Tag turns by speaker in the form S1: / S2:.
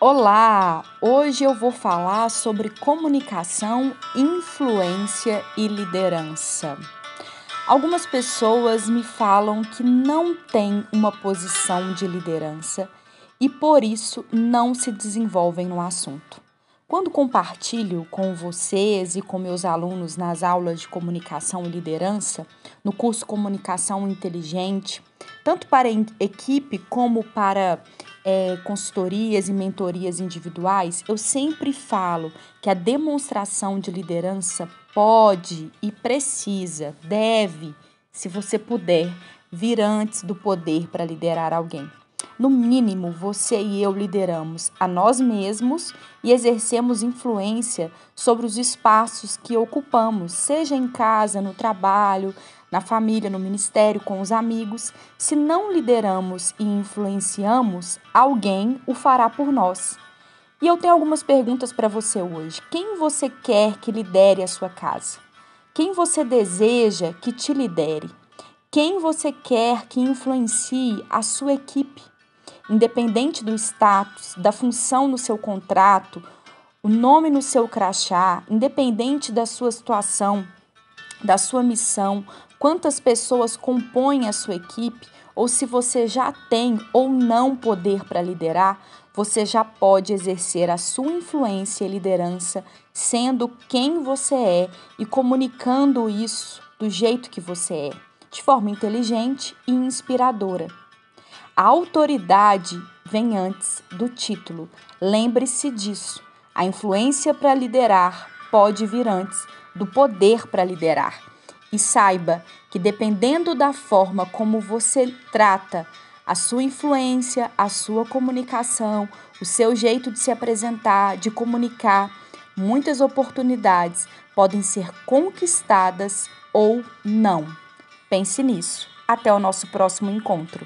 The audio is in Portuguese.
S1: Olá! Hoje eu vou falar sobre comunicação, influência e liderança. Algumas pessoas me falam que não têm uma posição de liderança e por isso não se desenvolvem no assunto. Quando compartilho com vocês e com meus alunos nas aulas de comunicação e liderança, no curso Comunicação Inteligente, tanto para equipe como para é, consultorias e mentorias individuais, eu sempre falo que a demonstração de liderança pode e precisa, deve, se você puder, vir antes do poder para liderar alguém. No mínimo, você e eu lideramos a nós mesmos e exercemos influência sobre os espaços que ocupamos, seja em casa, no trabalho, na família, no ministério, com os amigos. Se não lideramos e influenciamos, alguém o fará por nós. E eu tenho algumas perguntas para você hoje. Quem você quer que lidere a sua casa? Quem você deseja que te lidere? Quem você quer que influencie a sua equipe? Independente do status, da função no seu contrato, o nome no seu crachá, independente da sua situação, da sua missão, quantas pessoas compõem a sua equipe, ou se você já tem ou não poder para liderar, você já pode exercer a sua influência e liderança sendo quem você é e comunicando isso do jeito que você é, de forma inteligente e inspiradora. A autoridade vem antes do título. Lembre-se disso. A influência para liderar pode vir antes do poder para liderar. E saiba que, dependendo da forma como você trata a sua influência, a sua comunicação, o seu jeito de se apresentar, de comunicar, muitas oportunidades podem ser conquistadas ou não. Pense nisso. Até o nosso próximo encontro.